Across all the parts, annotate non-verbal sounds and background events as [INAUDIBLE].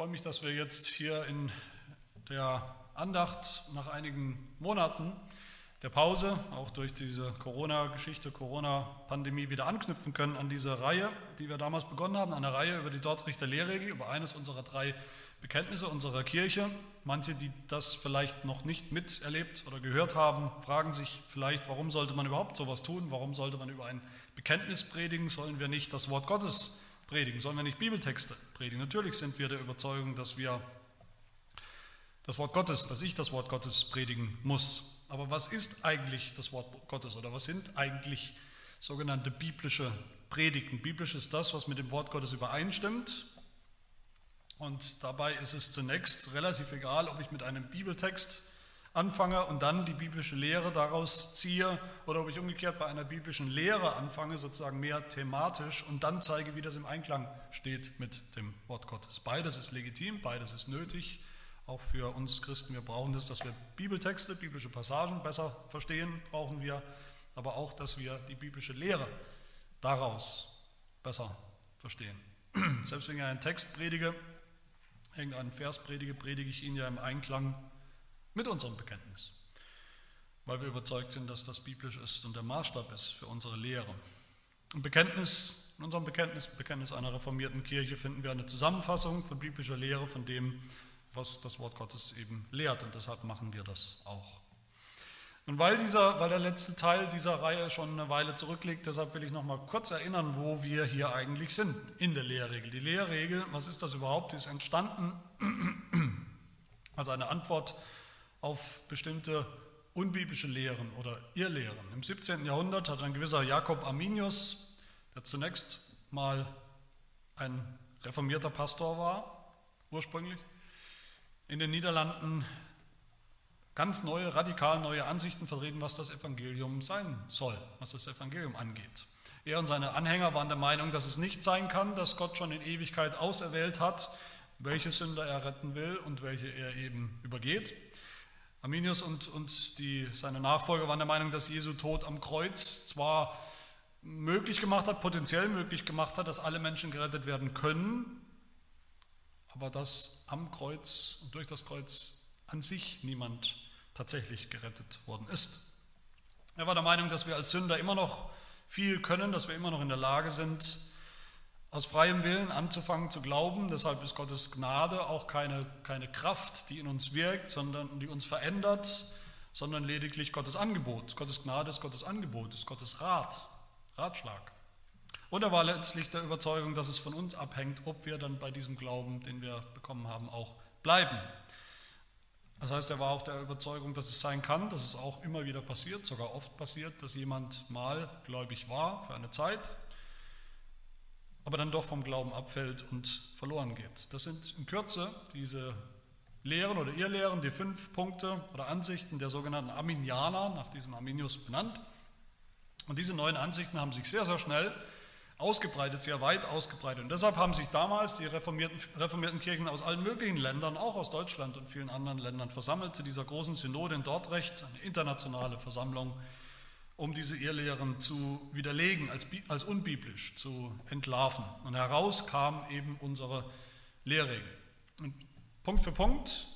freue mich, dass wir jetzt hier in der Andacht nach einigen Monaten der Pause, auch durch diese Corona-Geschichte, Corona-Pandemie, wieder anknüpfen können an diese Reihe, die wir damals begonnen haben, eine Reihe über die Dortrichter Lehrregel, über eines unserer drei Bekenntnisse unserer Kirche. Manche, die das vielleicht noch nicht miterlebt oder gehört haben, fragen sich vielleicht, warum sollte man überhaupt sowas tun? Warum sollte man über ein Bekenntnis predigen? Sollen wir nicht das Wort Gottes predigen? Sollen wir nicht Bibeltexte predigen? Natürlich sind wir der Überzeugung, dass wir das Wort Gottes, dass ich das Wort Gottes predigen muss. Aber was ist eigentlich das Wort Gottes oder was sind eigentlich sogenannte biblische Predigten? Biblisch ist das, was mit dem Wort Gottes übereinstimmt. Und dabei ist es zunächst relativ egal, ob ich mit einem Bibeltext anfange und dann die biblische Lehre daraus ziehe oder ob ich umgekehrt bei einer biblischen Lehre anfange, sozusagen mehr thematisch und dann zeige, wie das im Einklang steht mit dem Wort Gottes. Beides ist legitim, beides ist nötig, auch für uns Christen. Wir brauchen das, dass wir Bibeltexte, biblische Passagen besser verstehen, brauchen wir, aber auch, dass wir die biblische Lehre daraus besser verstehen. [CLEARS THROAT] Selbst wenn ich einen Text predige, irgendeinen Vers predige, predige ich ihn ja im Einklang mit unserem Bekenntnis, weil wir überzeugt sind, dass das biblisch ist und der Maßstab ist für unsere Lehre. Im Bekenntnis, in unserem Bekenntnis, Bekenntnis einer reformierten Kirche, finden wir eine Zusammenfassung von biblischer Lehre, von dem, was das Wort Gottes eben lehrt und deshalb machen wir das auch. Und weil, dieser, weil der letzte Teil dieser Reihe schon eine Weile zurückliegt, deshalb will ich noch mal kurz erinnern, wo wir hier eigentlich sind in der Lehrregel. Die Lehrregel, was ist das überhaupt? Die ist entstanden [CLEARS THROAT] als eine Antwort auf bestimmte unbiblische Lehren oder Irrlehren. Im 17. Jahrhundert hat ein gewisser Jakob Arminius, der zunächst mal ein reformierter Pastor war, ursprünglich, in den Niederlanden ganz neue, radikal neue Ansichten vertreten, was das Evangelium sein soll, was das Evangelium angeht. Er und seine Anhänger waren der Meinung, dass es nicht sein kann, dass Gott schon in Ewigkeit auserwählt hat, welche Sünder er retten will und welche er eben übergeht. Arminius und, und die, seine Nachfolger waren der Meinung, dass Jesu Tod am Kreuz zwar möglich gemacht hat, potenziell möglich gemacht hat, dass alle Menschen gerettet werden können, aber dass am Kreuz und durch das Kreuz an sich niemand tatsächlich gerettet worden ist. Er war der Meinung, dass wir als Sünder immer noch viel können, dass wir immer noch in der Lage sind, aus freiem Willen anzufangen zu glauben. Deshalb ist Gottes Gnade auch keine, keine Kraft, die in uns wirkt, sondern die uns verändert, sondern lediglich Gottes Angebot. Gottes Gnade ist Gottes Angebot, ist Gottes Rat, Ratschlag. Und er war letztlich der Überzeugung, dass es von uns abhängt, ob wir dann bei diesem Glauben, den wir bekommen haben, auch bleiben. Das heißt, er war auch der Überzeugung, dass es sein kann, dass es auch immer wieder passiert, sogar oft passiert, dass jemand mal gläubig war für eine Zeit, aber dann doch vom Glauben abfällt und verloren geht. Das sind in Kürze diese Lehren oder Irrlehren, die fünf Punkte oder Ansichten der sogenannten Arminianer, nach diesem Arminius benannt. Und diese neuen Ansichten haben sich sehr, sehr schnell ausgebreitet, sehr weit ausgebreitet. Und deshalb haben sich damals die reformierten, reformierten Kirchen aus allen möglichen Ländern, auch aus Deutschland und vielen anderen Ländern, versammelt zu dieser großen Synode in Dordrecht, eine internationale Versammlung, um diese Irrlehren zu widerlegen, als, als unbiblisch zu entlarven. Und heraus kam eben unsere Lehrregel. Und Punkt für Punkt,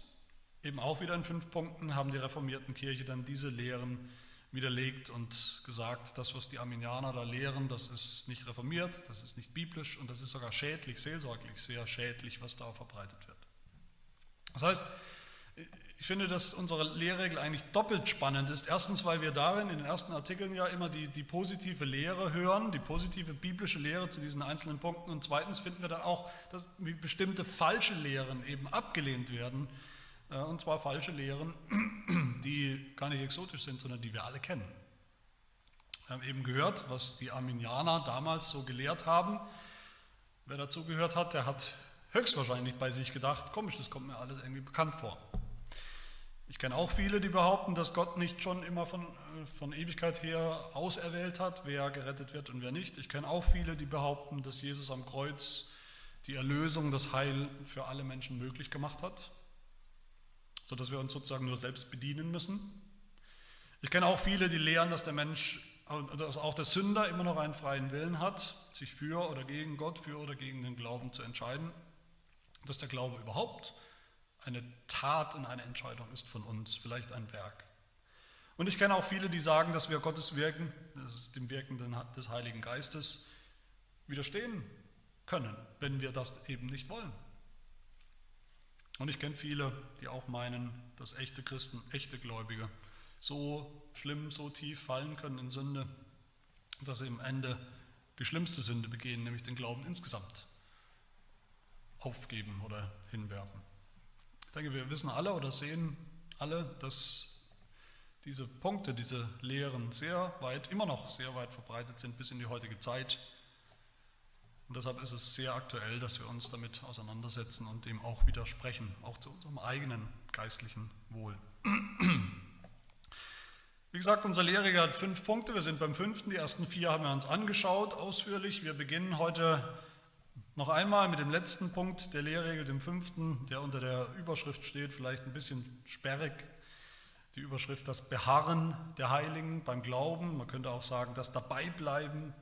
eben auch wieder in fünf Punkten, haben die reformierten Kirche dann diese Lehren widerlegt und gesagt, das, was die Arminianer da lehren, das ist nicht reformiert, das ist nicht biblisch und das ist sogar schädlich, seelsorglich sehr schädlich, was da verbreitet wird. Das heißt, ich finde, dass unsere Lehrregel eigentlich doppelt spannend ist. Erstens, weil wir darin in den ersten Artikeln ja immer die, die positive Lehre hören, die positive biblische Lehre zu diesen einzelnen Punkten. Und zweitens finden wir dann auch, dass bestimmte falsche Lehren eben abgelehnt werden. Äh, und zwar falsche Lehren, [CLEARS THROAT] die gar nicht exotisch sind, sondern die wir alle kennen. Wir haben eben gehört, was die Arminianer damals so gelehrt haben. Wer dazu gehört hat, der hat höchstwahrscheinlich bei sich gedacht, komisch, das kommt mir alles irgendwie bekannt vor. Ich kenne auch viele, die behaupten, dass Gott nicht schon immer von, äh, von Ewigkeit her auserwählt hat, wer gerettet wird und wer nicht. Ich kenne auch viele, die behaupten, dass Jesus am Kreuz die Erlösung, das Heil für alle Menschen möglich gemacht hat, sodass wir uns sozusagen nur selbst bedienen müssen. Ich kenne auch viele, die lehren, dass der Mensch, dass auch der Sünder immer noch einen freien Willen hat, sich für oder gegen Gott, für oder gegen den Glauben zu entscheiden. dass der Glaube überhaupt eine Tat und eine Entscheidung ist von uns, vielleicht ein Werk. Und ich kenne auch viele, die sagen, dass wir Gottes Wirken, dem Wirken des Heiligen Geistes, widerstehen können, wenn wir das eben nicht wollen. Und ich kenne viele, die auch meinen, dass echte Christen, echte Gläubige so schlimm, so tief fallen können in Sünde, dass sie im Ende die schlimmste Sünde begehen, nämlich den Glauben insgesamt aufgeben oder hinwerfen. Ich denke, wir wissen alle oder sehen alle, dass diese Punkte, diese Lehren sehr weit, immer noch sehr weit verbreitet sind bis in die heutige Zeit. Und deshalb ist es sehr aktuell, dass wir uns damit auseinandersetzen und dem auch widersprechen, auch zu unserem eigenen geistlichen Wohl. Wie gesagt, unser Lehrer hat fünf Punkte. Wir sind beim fünften. Die ersten vier haben wir uns angeschaut ausführlich. Wir beginnen heute noch einmal mit dem letzten Punkt der Lehrregel, dem fünften, der unter der Überschrift steht, vielleicht ein bisschen sperrig. Die Überschrift das Beharren der Heiligen beim Glauben. Man könnte auch sagen, das Dabeibleiben,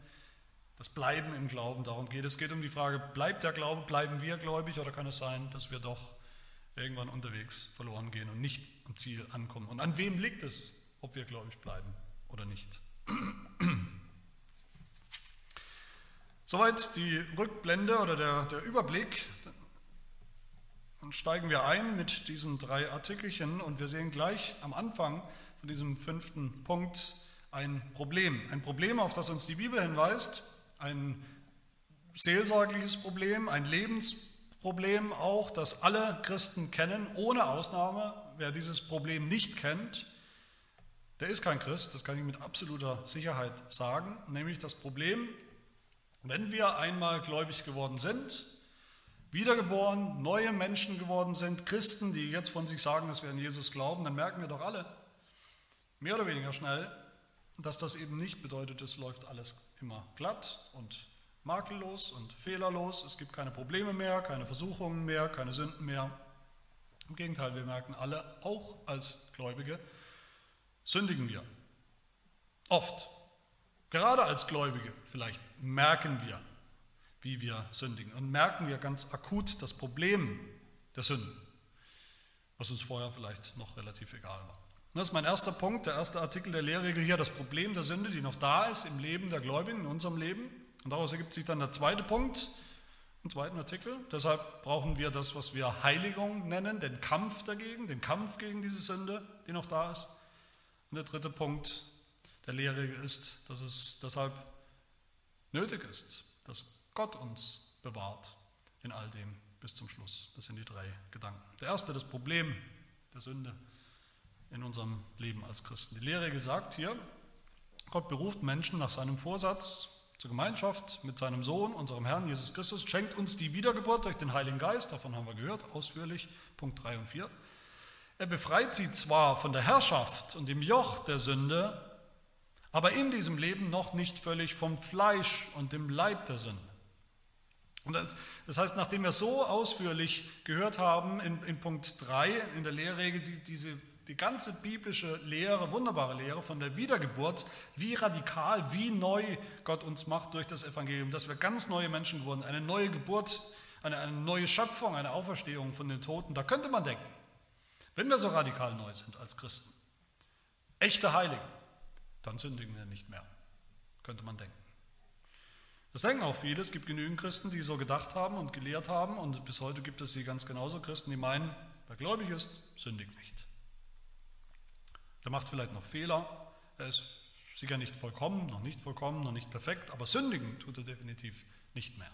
das Bleiben im Glauben. Darum geht es. Es geht um die Frage, bleibt der Glaube, bleiben wir gläubig oder kann es sein, dass wir doch irgendwann unterwegs verloren gehen und nicht am Ziel ankommen? Und an wem liegt es? ob wir gläubig bleiben oder nicht. [CLEARS THROAT] Soweit die Rückblende oder der, der Überblick. Dann steigen wir ein mit diesen drei Artikelchen und wir sehen gleich am Anfang von diesem fünften Punkt ein Problem. Ein Problem, auf das uns die Bibel hinweist, ein seelsorgliches Problem, ein Lebensproblem auch, das alle Christen kennen, ohne Ausnahme. Wer dieses Problem nicht kennt, der ist kein Christ, das kann ich mit absoluter Sicherheit sagen. Nämlich das Problem, wenn wir einmal gläubig geworden sind, wiedergeboren, neue Menschen geworden sind, Christen, die jetzt von sich sagen, dass wir an Jesus glauben, dann merken wir doch alle, mehr oder weniger schnell, dass das eben nicht bedeutet, es läuft alles immer glatt und makellos und fehlerlos. Es gibt keine Probleme mehr, keine Versuchungen mehr, keine Sünden mehr. Im Gegenteil, wir merken alle, auch als Gläubige, sündigen wir. Oft. Gerade als Gläubige vielleicht merken wir, wie wir sündigen. Und merken wir ganz akut das Problem der Sünden, was uns vorher vielleicht noch relativ egal war. Das ist mein erster Punkt, der erste Artikel der Lehrregel hier, das Problem der Sünde, die noch da ist im Leben der Gläubigen, in unserem Leben. Und daraus ergibt sich dann der zweite Punkt, im zweiten Artikel. Deshalb brauchen wir das, was wir Heiligung nennen, den Kampf dagegen, den Kampf gegen diese Sünde, die noch da ist. Und der dritte Punkt der Lehre ist, dass es deshalb nötig ist, dass Gott uns bewahrt in all dem bis zum Schluss. Das sind die drei Gedanken. Der erste, das Problem der Sünde in unserem Leben als Christen. Die Lehrregel sagt hier, Gott beruft Menschen nach seinem Vorsatz zur Gemeinschaft mit seinem Sohn, unserem Herrn Jesus Christus, schenkt uns die Wiedergeburt durch den Heiligen Geist, davon haben wir gehört, ausführlich, Punkt 3 und 4. Er befreit sie zwar von der Herrschaft und dem Joch der Sünde, aber in diesem Leben noch nicht völlig vom Fleisch und dem Leib der Sünde. Und das, das heißt, nachdem wir so ausführlich gehört haben in, in Punkt 3 in der Lehrregel, die, diese, die ganze biblische Lehre, wunderbare Lehre von der Wiedergeburt, wie radikal, wie neu Gott uns macht durch das Evangelium, dass wir ganz neue Menschen geworden, eine neue Geburt, eine, eine neue Schöpfung, eine Auferstehung von den Toten, da könnte man denken, wenn wir so radikal neu sind als Christen, echte Heilige, dann sündigen wir nicht mehr, könnte man denken. Das denken auch viele. Es gibt genügend Christen, die so gedacht haben und gelehrt haben und bis heute gibt es sie ganz genauso Christen, die meinen, wer gläubig ist, sündigt nicht. Der macht vielleicht noch Fehler, er ist sicher nicht vollkommen, noch nicht vollkommen, noch nicht perfekt, aber sündigen tut er definitiv nicht mehr.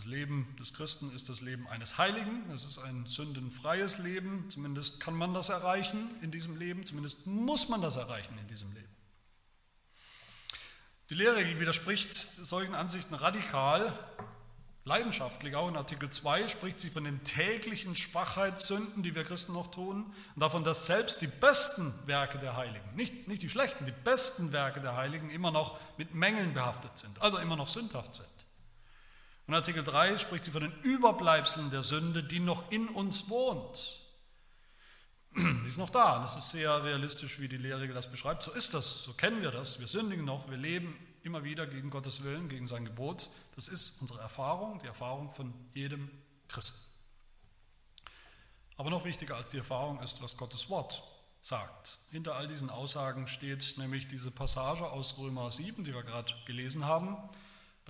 Das Leben des Christen ist das Leben eines Heiligen. Es ist ein sündenfreies Leben. Zumindest kann man das erreichen in diesem Leben. Zumindest muss man das erreichen in diesem Leben. Die Lehrregel widerspricht solchen Ansichten radikal, leidenschaftlich. Auch in Artikel 2 spricht sie von den täglichen Schwachheitssünden, die wir Christen noch tun, und davon, dass selbst die besten Werke der Heiligen, nicht, nicht die schlechten, die besten Werke der Heiligen immer noch mit Mängeln behaftet sind, also immer noch sündhaft sind. Und Artikel 3 spricht sie von den Überbleibseln der Sünde, die noch in uns wohnt. Die ist noch da. Das ist sehr realistisch, wie die Lehre das beschreibt. So ist das, so kennen wir das. Wir sündigen noch, wir leben immer wieder gegen Gottes Willen, gegen sein Gebot. Das ist unsere Erfahrung, die Erfahrung von jedem Christen. Aber noch wichtiger als die Erfahrung ist, was Gottes Wort sagt. Hinter all diesen Aussagen steht nämlich diese Passage aus Römer 7, die wir gerade gelesen haben.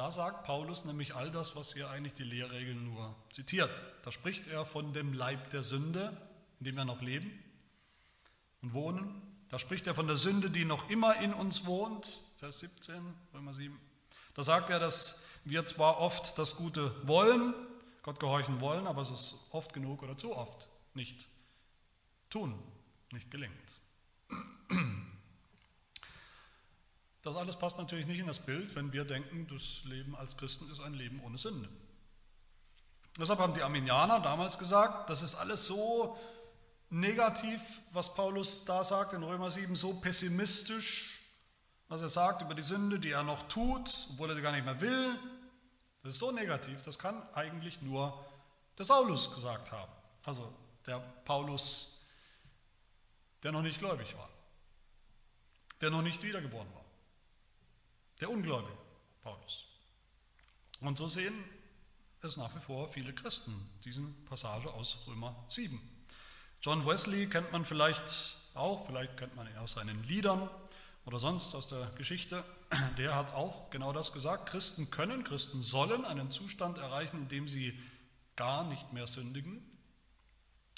Da sagt Paulus nämlich all das, was hier eigentlich die Lehrregeln nur zitiert. Da spricht er von dem Leib der Sünde, in dem wir noch leben und wohnen. Da spricht er von der Sünde, die noch immer in uns wohnt, Vers 17, Römer 7. Da sagt er, dass wir zwar oft das Gute wollen, Gott gehorchen wollen, aber es ist oft genug oder zu oft nicht tun nicht gelingt. [CLEARS THROAT] Das alles passt natürlich nicht in das Bild, wenn wir denken, das Leben als Christen ist ein Leben ohne Sünde. Deshalb haben die Arminianer damals gesagt, das ist alles so negativ, was Paulus da sagt in Römer 7, so pessimistisch, was er sagt über die Sünde, die er noch tut, obwohl er sie gar nicht mehr will. Das ist so negativ, das kann eigentlich nur der Saulus gesagt haben. Also der Paulus der noch nicht gläubig war, der noch nicht wiedergeboren war, der Ungläubige, Paulus. Und so sehen es nach wie vor viele Christen, diesen Passage aus Römer 7. John Wesley kennt man vielleicht auch, vielleicht kennt man ihn aus seinen Liedern oder sonst aus der Geschichte. Der hat auch genau das gesagt. Christen können, Christen sollen einen Zustand erreichen, in dem sie gar nicht mehr sündigen.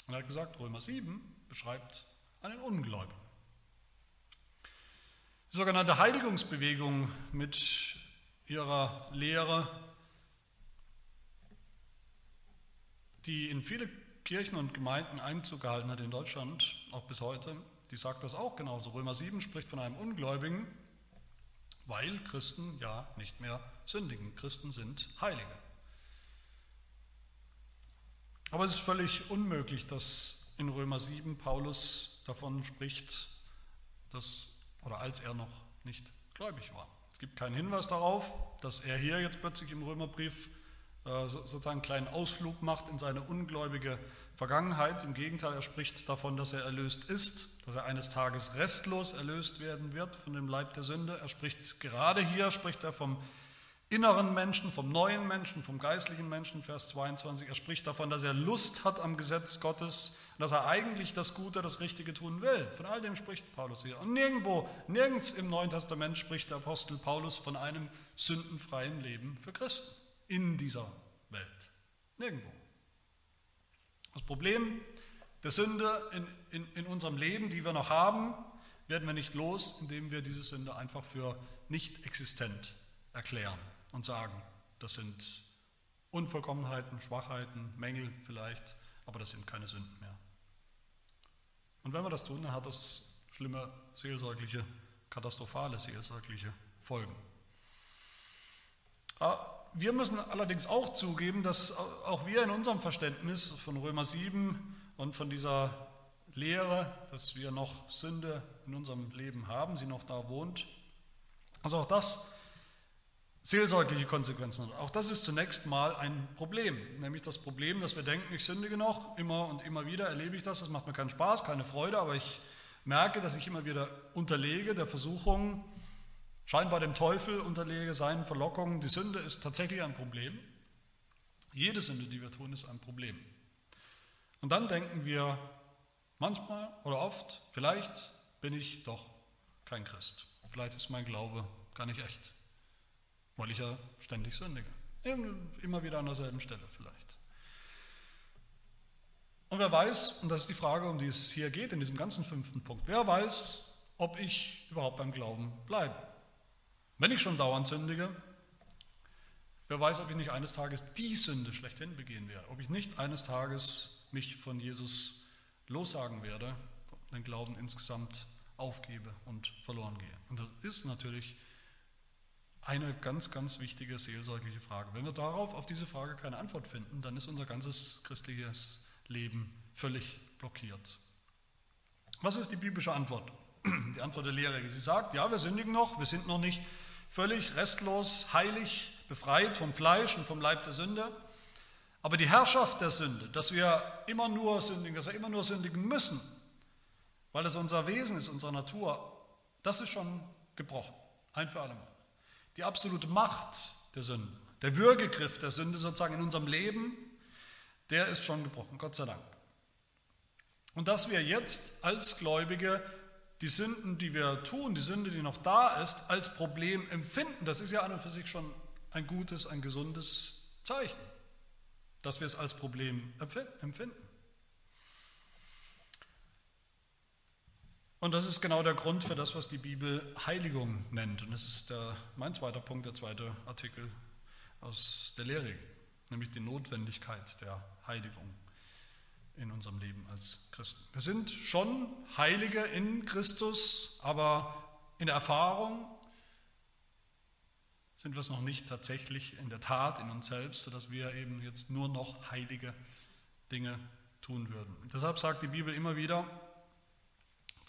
Und er hat gesagt, Römer 7 beschreibt einen Ungläubigen. Die sogenannte Heiligungsbewegung mit ihrer Lehre, die in viele Kirchen und Gemeinden Einzug gehalten hat in Deutschland, auch bis heute, die sagt das auch genauso. Römer 7 spricht von einem Ungläubigen, weil Christen ja nicht mehr sündigen. Christen sind Heilige. Aber es ist völlig unmöglich, dass in Römer 7 Paulus davon spricht, dass, oder als er noch nicht gläubig war. Es gibt keinen Hinweis darauf, dass er hier jetzt plötzlich im Römerbrief äh, sozusagen einen kleinen Ausflug macht in seine ungläubige Vergangenheit. Im Gegenteil, er spricht davon, dass er erlöst ist, dass er eines Tages restlos erlöst werden wird von dem Leib der Sünde. Er spricht gerade hier, spricht er vom inneren Menschen, vom neuen Menschen, vom geistlichen Menschen, Vers 22. Er spricht davon, dass er Lust hat am Gesetz Gottes dass er eigentlich das Gute, das Richtige tun will. Von all dem spricht Paulus hier. Und nirgendwo, nirgends im Neuen Testament spricht der Apostel Paulus von einem sündenfreien Leben für Christen in dieser Welt. Nirgendwo. Das Problem der Sünde in, in, in unserem Leben, die wir noch haben, werden wir nicht los, indem wir diese Sünde einfach für nicht existent erklären und sagen, das sind Unvollkommenheiten, Schwachheiten, Mängel vielleicht, aber das sind keine Sünden mehr. Und wenn wir das tun, dann hat das schlimme seelsorgliche, katastrophale seelsorgliche Folgen. Ah, wir müssen allerdings auch zugeben, dass auch wir in unserem Verständnis von Römer 7 und von dieser Lehre, dass wir noch Sünde in unserem Leben haben, sie noch da wohnt, also auch das seelsorgliche Konsequenzen hat. Auch das ist zunächst mal ein Problem, nämlich das Problem, dass wir denken, ich sündige noch, immer und immer wieder erlebe ich das, das macht mir keinen Spaß, keine Freude, aber ich merke, dass ich immer wieder unterlege der Versuchung, scheinbar dem Teufel unterlege, seinen Verlockungen. Die Sünde ist tatsächlich ein Problem. Jede Sünde, die wir tun, ist ein Problem. Und dann denken wir manchmal oder oft, vielleicht bin ich doch kein Christ. Vielleicht ist mein Glaube gar nicht echt weil ich ja ständig sündige. Immer wieder an derselben Stelle vielleicht. Und wer weiß, und das ist die Frage, um die es hier geht in diesem ganzen fünften Punkt, wer weiß, ob ich überhaupt beim Glauben bleibe. Wenn ich schon dauernd sündige, wer weiß, ob ich nicht eines Tages die Sünde schlechthin begehen werde, ob ich nicht eines Tages mich von Jesus lossagen werde, den Glauben insgesamt aufgebe und verloren gehe. Und das ist natürlich eine ganz, ganz wichtige seelsorgliche Frage. Wenn wir darauf, auf diese Frage keine Antwort finden, dann ist unser ganzes christliches Leben völlig blockiert. Was ist die biblische Antwort? Die Antwort der Lehre. Sie sagt, ja, wir sündigen noch, wir sind noch nicht völlig restlos, heilig, befreit vom Fleisch und vom Leib der Sünde. Aber die Herrschaft der Sünde, dass wir immer nur sündigen, dass wir immer nur sündigen müssen, weil das unser Wesen ist, unsere Natur, das ist schon gebrochen, ein für alle Mal die absolute Macht der Sünde, der Würgegriff der Sünde sozusagen in unserem Leben, der ist schon gebrochen, Gott sei Dank. Und dass wir jetzt als Gläubige die Sünden, die wir tun, die Sünde, die noch da ist, als Problem empfinden, das ist ja an und für sich schon ein gutes, ein gesundes Zeichen, dass wir es als Problem empfinden. Und das ist genau der Grund für das, was die Bibel Heiligung nennt. Und das ist der, mein zweiter Punkt, der zweite Artikel aus der Lehre, nämlich die Notwendigkeit der Heiligung in unserem Leben als Christen. Wir sind schon Heilige in Christus, aber in der Erfahrung sind wir es noch nicht tatsächlich in der Tat in uns selbst, sodass wir eben jetzt nur noch heilige Dinge tun würden. deshalb sagt die Bibel immer wieder,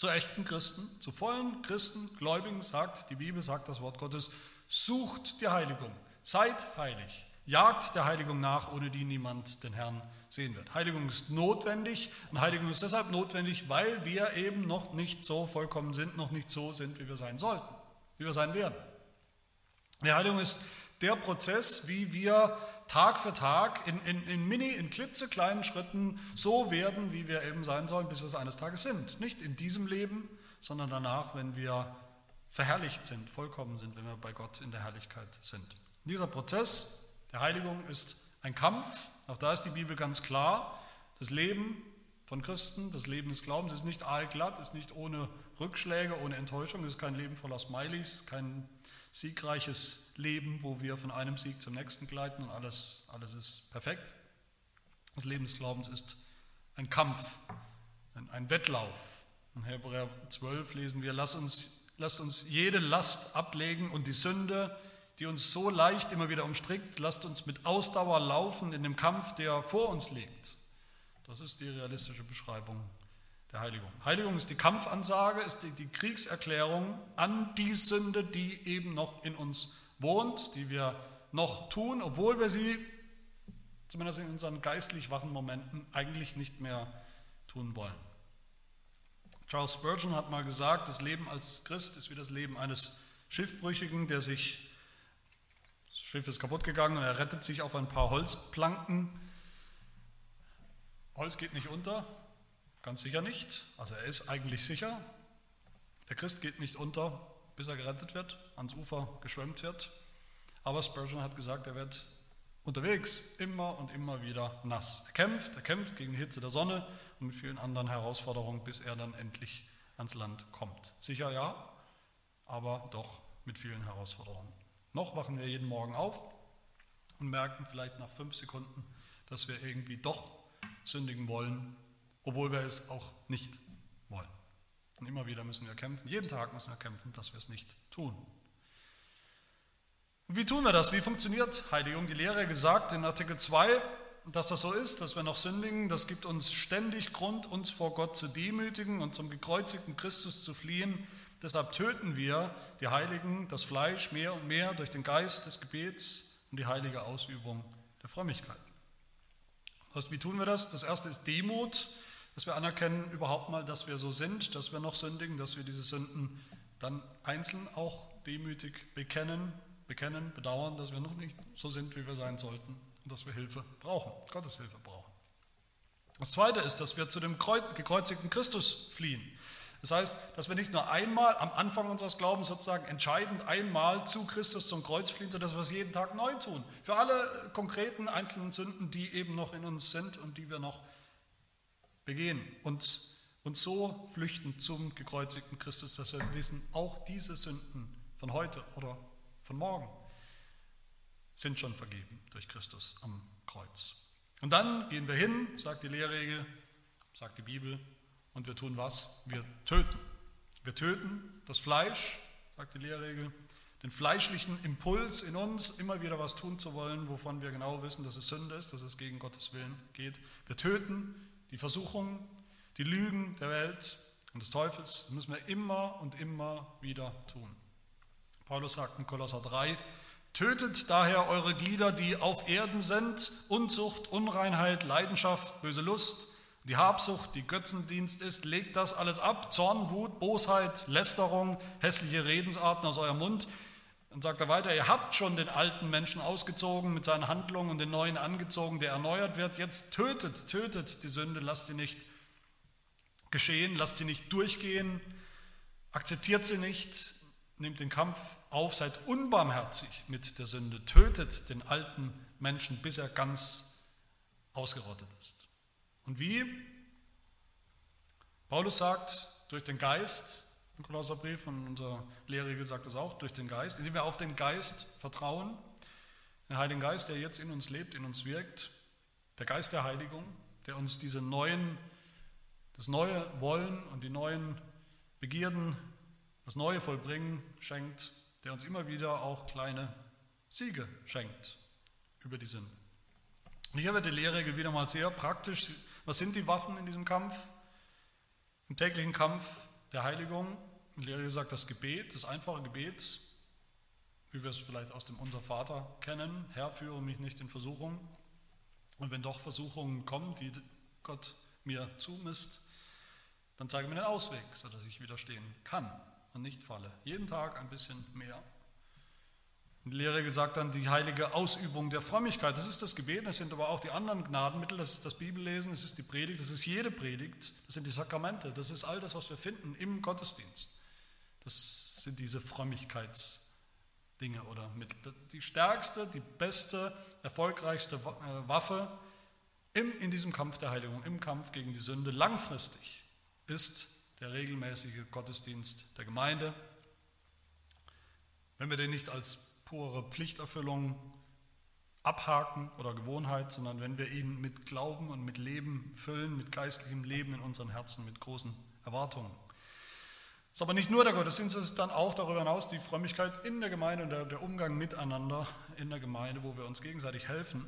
zu echten Christen, zu vollen Christen, Gläubigen sagt die Bibel, sagt das Wort Gottes, sucht die Heiligung, seid heilig, jagt der Heiligung nach, ohne die niemand den Herrn sehen wird. Heiligung ist notwendig und Heiligung ist deshalb notwendig, weil wir eben noch nicht so vollkommen sind, noch nicht so sind, wie wir sein sollten, wie wir sein werden. Die Heiligung ist der Prozess, wie wir Tag für Tag in, in, in mini, in klitzekleinen Schritten so werden, wie wir eben sein sollen, bis wir es eines Tages sind. Nicht in diesem Leben, sondern danach, wenn wir verherrlicht sind, vollkommen sind, wenn wir bei Gott in der Herrlichkeit sind. Dieser Prozess der Heiligung ist ein Kampf, auch da ist die Bibel ganz klar. Das Leben von Christen, das Leben des Glaubens ist nicht allglatt, ist nicht ohne Rückschläge, ohne Enttäuschung, ist kein Leben voller Smileys, kein siegreiches Leben, wo wir von einem Sieg zum nächsten gleiten und alles, alles ist perfekt. Das Leben des Glaubens ist ein Kampf, ein, ein Wettlauf. In Hebräer 12 lesen wir, lasst uns, lasst uns jede Last ablegen und die Sünde, die uns so leicht immer wieder umstrickt, lasst uns mit Ausdauer laufen in dem Kampf, der vor uns liegt. Das ist die realistische Beschreibung der Heiligung. Heiligung ist die Kampfansage, ist die, die Kriegserklärung an die Sünde, die eben noch in uns wohnt, die wir noch tun, obwohl wir sie, zumindest in unseren geistlich wachen Momenten, eigentlich nicht mehr tun wollen. Charles Spurgeon hat mal gesagt, das Leben als Christ ist wie das Leben eines Schiffbrüchigen, der sich, das Schiff ist kaputt gegangen und er rettet sich auf ein paar Holzplanken. Holz geht nicht unter, Ganz sicher nicht. Also er ist eigentlich sicher. Der Christ geht nicht unter, bis er gerettet wird, ans Ufer geschwemmt wird. Aber Spurgeon hat gesagt, er wird unterwegs immer und immer wieder nass. Er kämpft, er kämpft gegen die Hitze der Sonne und mit vielen anderen Herausforderungen, bis er dann endlich ans Land kommt. Sicher ja, aber doch mit vielen Herausforderungen. Noch wachen wir jeden Morgen auf und merken vielleicht nach fünf Sekunden, dass wir irgendwie doch sündigen wollen obwohl wir es auch nicht wollen. Und immer wieder müssen wir kämpfen, jeden Tag müssen wir kämpfen, dass wir es nicht tun. Und wie tun wir das? Wie funktioniert Heiligung? Die Lehre gesagt in Artikel 2, dass das so ist, dass wir noch sündigen, das gibt uns ständig Grund, uns vor Gott zu demütigen und zum gekreuzigten Christus zu fliehen. Deshalb töten wir die Heiligen, das Fleisch mehr und mehr durch den Geist des Gebets und die heilige Ausübung der Frömmigkeit. Das, wie tun wir das? Das erste ist Demut dass wir anerkennen überhaupt mal, dass wir so sind, dass wir noch sündigen, dass wir diese Sünden dann einzeln auch demütig bekennen, bekennen, bedauern, dass wir noch nicht so sind, wie wir sein sollten und dass wir Hilfe brauchen, Gottes Hilfe brauchen. Das Zweite ist, dass wir zu dem gekreuzigten Christus fliehen. Das heißt, dass wir nicht nur einmal am Anfang unseres Glaubens sozusagen entscheidend einmal zu Christus zum Kreuz fliehen, sondern dass wir es jeden Tag neu tun. Für alle konkreten einzelnen Sünden, die eben noch in uns sind und die wir noch begehen und uns so flüchten zum gekreuzigten Christus, dass wir wissen, auch diese Sünden von heute oder von morgen sind schon vergeben durch Christus am Kreuz. Und dann gehen wir hin, sagt die Lehrregel, sagt die Bibel, und wir tun was? Wir töten. Wir töten das Fleisch, sagt die Lehrregel, den fleischlichen Impuls in uns, immer wieder was tun zu wollen, wovon wir genau wissen, dass es Sünde ist, dass es gegen Gottes Willen geht. Wir töten die Versuchungen, die Lügen der Welt und des Teufels, das müssen wir immer und immer wieder tun. Paulus sagt in Kolosser 3, Tötet daher eure Glieder, die auf Erden sind, Unzucht, Unreinheit, Leidenschaft, böse Lust, die Habsucht, die Götzendienst ist, legt das alles ab, Zorn, Wut, Bosheit, Lästerung, hässliche Redensarten aus eurem Mund. Dann sagt er weiter, ihr habt schon den alten Menschen ausgezogen mit seinen Handlungen und den neuen angezogen, der erneuert wird. Jetzt tötet, tötet die Sünde, lasst sie nicht geschehen, lasst sie nicht durchgehen, akzeptiert sie nicht, nehmt den Kampf auf, seid unbarmherzig mit der Sünde, tötet den alten Menschen, bis er ganz ausgerottet ist. Und wie? Paulus sagt, durch den Geist, im Kolosserbrief und unser Lehrregel sagt das auch, durch den Geist, indem wir auf den Geist vertrauen, den Heiligen Geist, der jetzt in uns lebt, in uns wirkt, der Geist der Heiligung, der uns diese neuen, das neue Wollen und die neuen Begierden, das neue Vollbringen schenkt, der uns immer wieder auch kleine Siege schenkt über die Sünde. Und hier wird die Lehrregel wieder mal sehr praktisch. Was sind die Waffen in diesem Kampf? Im täglichen Kampf der Heiligung, Lehre sagt, das Gebet, das einfache Gebet, wie wir es vielleicht aus dem Unser Vater kennen, Herr, führe mich nicht in Versuchung. Und wenn doch Versuchungen kommen, die Gott mir zumisst, dann zeige mir den Ausweg, sodass ich widerstehen kann und nicht falle. Jeden Tag ein bisschen mehr. Die Lehre sagt dann die heilige Ausübung der Frömmigkeit. Das ist das Gebet, das sind aber auch die anderen Gnadenmittel, das ist das Bibellesen, das ist die Predigt, das ist jede Predigt, das sind die Sakramente, das ist all das, was wir finden im Gottesdienst. Das sind diese Frömmigkeitsdinge oder Mittel. Die stärkste, die beste, erfolgreichste äh, Waffe in diesem Kampf der Heiligung, im Kampf gegen die Sünde langfristig ist der regelmäßige Gottesdienst der Gemeinde. Wenn wir den nicht als pure Pflichterfüllung abhaken oder Gewohnheit, sondern wenn wir ihn mit Glauben und mit Leben füllen, mit geistlichem Leben in unseren Herzen, mit großen Erwartungen. Es ist aber nicht nur der Gottesdienst, es ist dann auch darüber hinaus die Frömmigkeit in der Gemeinde und der, Umgang miteinander in der Gemeinde, wo wir uns gegenseitig helfen,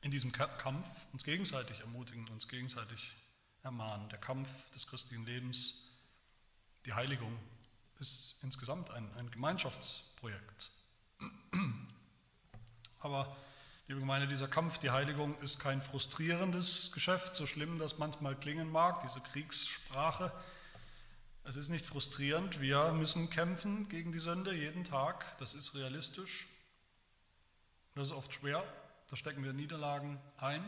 in diesem Kampf uns gegenseitig ermutigen, uns gegenseitig ermahnen. Der Kampf des christlichen Lebens, die Heiligung ist insgesamt ein, ein Gemeinschaftsprojekt. Aber, liebe Gemeinde, dieser Kampf, die Heiligung ist kein frustrierendes Geschäft, so schlimm das manchmal klingen mag, diese Kriegssprache. Es ist nicht frustrierend, wir müssen kämpfen gegen die Sünde jeden Tag, das ist realistisch. Das ist oft schwer, da stecken wir Niederlagen ein.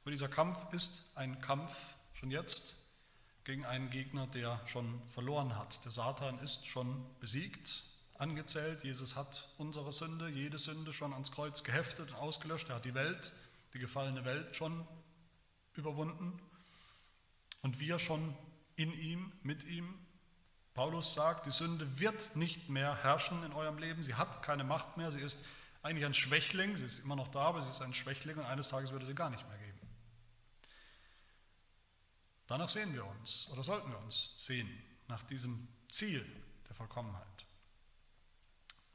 Aber dieser Kampf ist ein Kampf schon jetzt gegen einen Gegner, der schon verloren hat. Der Satan ist schon besiegt, angezählt. Jesus hat unsere Sünde, jede Sünde schon ans Kreuz geheftet und ausgelöscht. Er hat die Welt, die gefallene Welt schon überwunden. Und wir schon in ihm, mit ihm. Paulus sagt, die Sünde wird nicht mehr herrschen in eurem Leben. Sie hat keine Macht mehr. Sie ist eigentlich ein Schwächling. Sie ist immer noch da, aber sie ist ein Schwächling und eines Tages würde sie gar nicht mehr geben. Danach sehen wir uns oder sollten wir uns sehen, nach diesem Ziel der Vollkommenheit.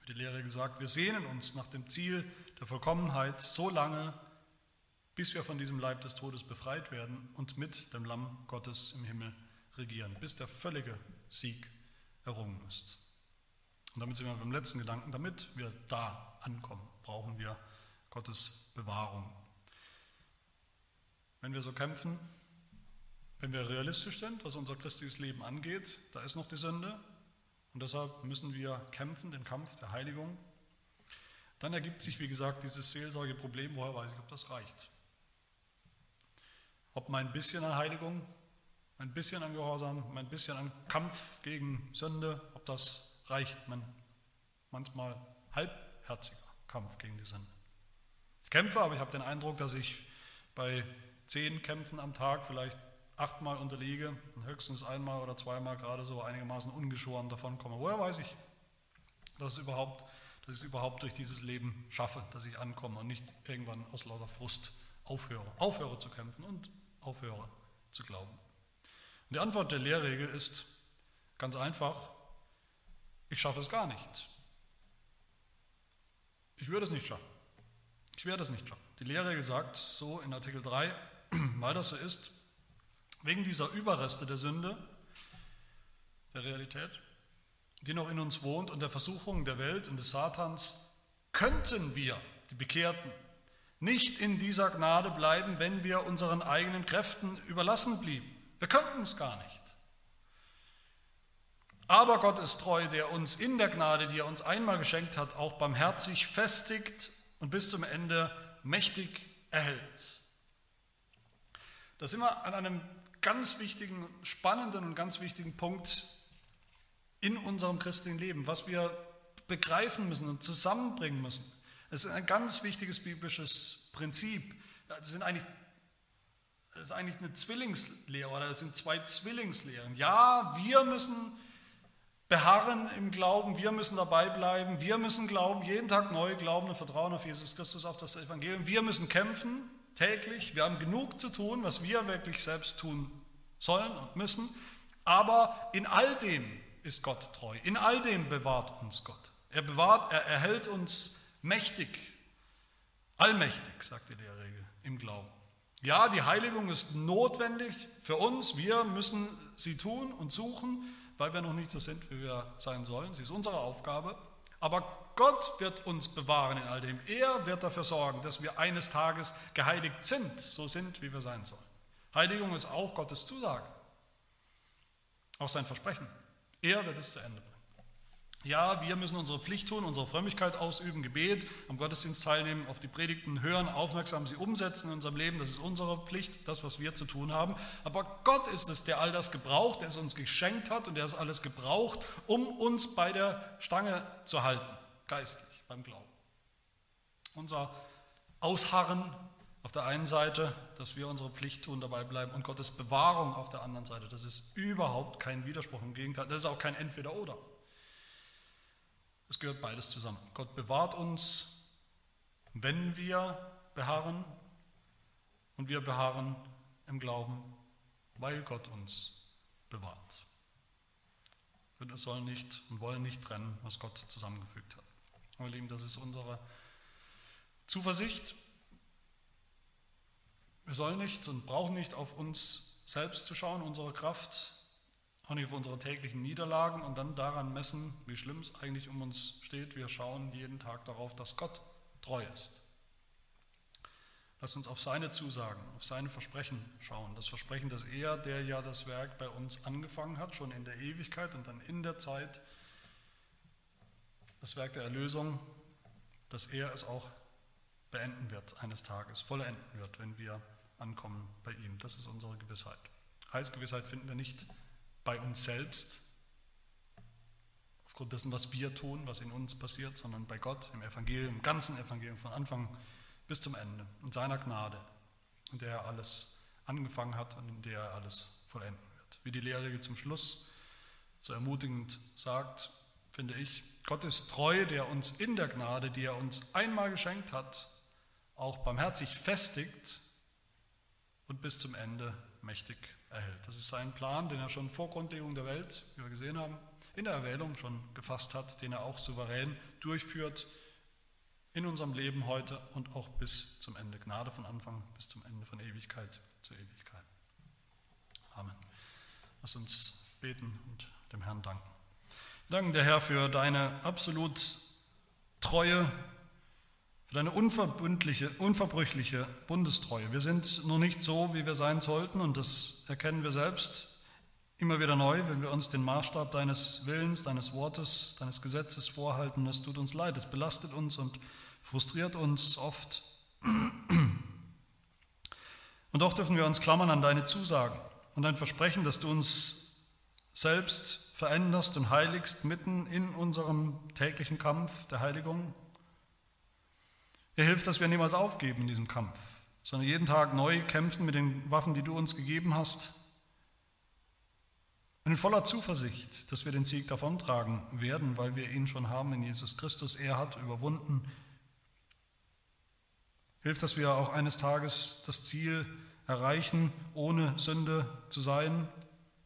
Wie die Lehre gesagt, wir sehnen uns nach dem Ziel der Vollkommenheit so lange, bis wir von diesem Leib des Todes befreit werden und mit dem Lamm Gottes im Himmel regieren, bis der völlige Sieg errungen ist. Und damit sind wir beim letzten Gedanken, damit wir da ankommen, brauchen wir Gottes Bewahrung. Wenn wir so kämpfen, wenn wir realistisch sind, was unser christliches Leben angeht, da ist noch die Sünde und deshalb müssen wir kämpfen, den Kampf der Heiligung. Dann ergibt sich, wie gesagt, dieses Seelsorgeproblem, woher weiß ich, ob das reicht. Ob mein bisschen an Heiligung, mein bisschen an Gehorsam, mein bisschen an Kampf gegen Sünde, ob das reicht, mein manchmal halbherziger Kampf gegen die Sünde. Ich kämpfe, aber ich habe den Eindruck, dass ich bei zehn Kämpfen am Tag vielleicht achtmal unterliege und höchstens einmal oder zweimal gerade so einigermaßen ungeschoren davon komme. Woher weiß ich, dass, überhaupt, dass ich es überhaupt durch dieses Leben schaffe, dass ich ankomme und nicht irgendwann aus lauter Frust aufhöre, aufhöre zu kämpfen und aufhöre zu glauben? Und die Antwort der Lehrregel ist ganz einfach, ich schaffe es gar nicht. Ich würde es nicht schaffen. Ich werde es nicht schaffen. Die Lehrregel sagt so in Artikel 3, [CLEARS THROAT] weil das so ist, Wegen dieser Überreste der Sünde, der Realität, die noch in uns wohnt und der Versuchung der Welt und des Satans, könnten wir, die Bekehrten, nicht in dieser Gnade bleiben, wenn wir unseren eigenen Kräften überlassen blieben. Wir könnten es gar nicht. Aber Gott ist treu, der uns in der Gnade, die er uns einmal geschenkt hat, auch barmherzig festigt und bis zum Ende mächtig erhält. Da sind wir an einem ganz wichtigen, spannenden und ganz wichtigen Punkt in unserem christlichen Leben, was wir begreifen müssen und zusammenbringen müssen. Es ist ein ganz wichtiges biblisches Prinzip. Das, sind eigentlich, das ist eigentlich eine Zwillingslehre oder das sind zwei Zwillingslehren. Ja, wir müssen beharren im Glauben, wir müssen dabei bleiben, wir müssen glauben, jeden Tag neu glauben und vertrauen auf Jesus Christus, auf das Evangelium. Wir müssen kämpfen täglich, wir haben genug zu tun, was wir wirklich selbst tun sollen und müssen, aber in all dem ist Gott treu, in all dem bewahrt uns Gott. Er bewahrt, er erhält uns mächtig, allmächtig, sagt die Lehrregel im Glauben. Ja, die Heiligung ist notwendig für uns, wir müssen sie tun und suchen, weil wir noch nicht so sind, wie wir sein sollen. Sie ist unsere Aufgabe. Aber Gott wird uns bewahren in all dem. Er wird dafür sorgen, dass wir eines Tages geheiligt sind, so sind, wie wir sein sollen. Heiligung ist auch Gottes Zusage, auch sein Versprechen. Er wird es zu Ende bringen. Ja, wir müssen unsere Pflicht tun, unsere Frömmigkeit ausüben, Gebet, am Gottesdienst teilnehmen, auf die Predigten hören, aufmerksam sie umsetzen in unserem Leben. Das ist unsere Pflicht, das, was wir zu tun haben. Aber Gott ist es, der all das gebraucht, der es uns geschenkt hat und der es alles gebraucht, um uns bei der Stange zu halten, geistlich, beim Glauben. Unser Ausharren auf der einen Seite, dass wir unsere Pflicht tun, dabei bleiben und Gottes Bewahrung auf der anderen Seite, das ist überhaupt kein Widerspruch, im Gegenteil, das ist auch kein Entweder-Oder. Es gehört beides zusammen. Gott bewahrt uns, wenn wir beharren und wir beharren im Glauben, weil Gott uns bewahrt. Wir sollen nicht und wollen nicht trennen, was Gott zusammengefügt hat. Meine Lieben, das ist unsere Zuversicht. Wir sollen nicht und brauchen nicht auf uns selbst zu schauen, unsere Kraft, auch nicht auf unsere täglichen Niederlagen und dann daran messen, wie schlimm es eigentlich um uns steht. Wir schauen jeden Tag darauf, dass Gott treu ist. Lass uns auf seine Zusagen, auf seine Versprechen schauen. Das Versprechen, dass er, der ja das Werk bei uns angefangen hat, schon in der Ewigkeit und dann in der Zeit, das Werk der Erlösung, dass er es auch beenden wird eines Tages, vollenden wird, wenn wir ankommen bei ihm. Das ist unsere Gewissheit. Heilsgewissheit finden wir nicht bei uns selbst, aufgrund dessen, was wir tun, was in uns passiert, sondern bei Gott im Evangelium, im ganzen Evangelium von Anfang bis zum Ende, in seiner Gnade, in der er alles angefangen hat und in der er alles vollenden wird. Wie die Lehre zum Schluss so ermutigend sagt, finde ich, Gott ist treu, der uns in der Gnade, die er uns einmal geschenkt hat, auch barmherzig festigt und bis zum Ende mächtig erhält. Das ist sein Plan, den er schon vor Grundlegung der Welt, wie wir gesehen haben, in der Erwählung schon gefasst hat, den er auch souverän durchführt in unserem Leben heute und auch bis zum Ende. Gnade von Anfang bis zum Ende, von Ewigkeit zu Ewigkeit. Amen. Lass uns beten und dem Herrn danken. Wir danken Herr für deine absolut treue für deine unverbündliche, unverbrüchliche Bundestreue. Wir sind noch nicht so, wie wir sein sollten und das erkennen wir selbst immer wieder neu, wenn wir uns den Maßstab deines Willens, deines Wortes, deines Gesetzes vorhalten. Das tut uns leid, es belastet uns und frustriert uns oft. Und doch dürfen wir uns klammern an deine Zusagen und dein Versprechen, dass du uns selbst veränderst und heiligst mitten in unserem täglichen Kampf der Heiligung er hilft, dass wir niemals aufgeben in diesem Kampf, sondern jeden Tag neu kämpfen mit den Waffen, die du uns gegeben hast. Und in voller Zuversicht, dass wir den Sieg davontragen werden, weil wir ihn schon haben in Jesus Christus. Er hat überwunden. Hilft, dass wir auch eines Tages das Ziel erreichen, ohne Sünde zu sein,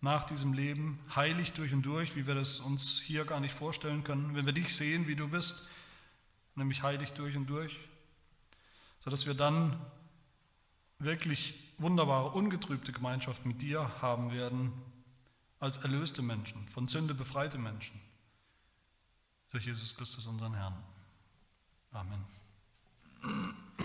nach diesem Leben, heilig durch und durch, wie wir das uns hier gar nicht vorstellen können. Wenn wir dich sehen, wie du bist, nämlich heilig durch und durch sodass wir dann wirklich wunderbare, ungetrübte Gemeinschaft mit dir haben werden, als erlöste Menschen, von Sünde befreite Menschen, durch Jesus Christus, unseren Herrn. Amen.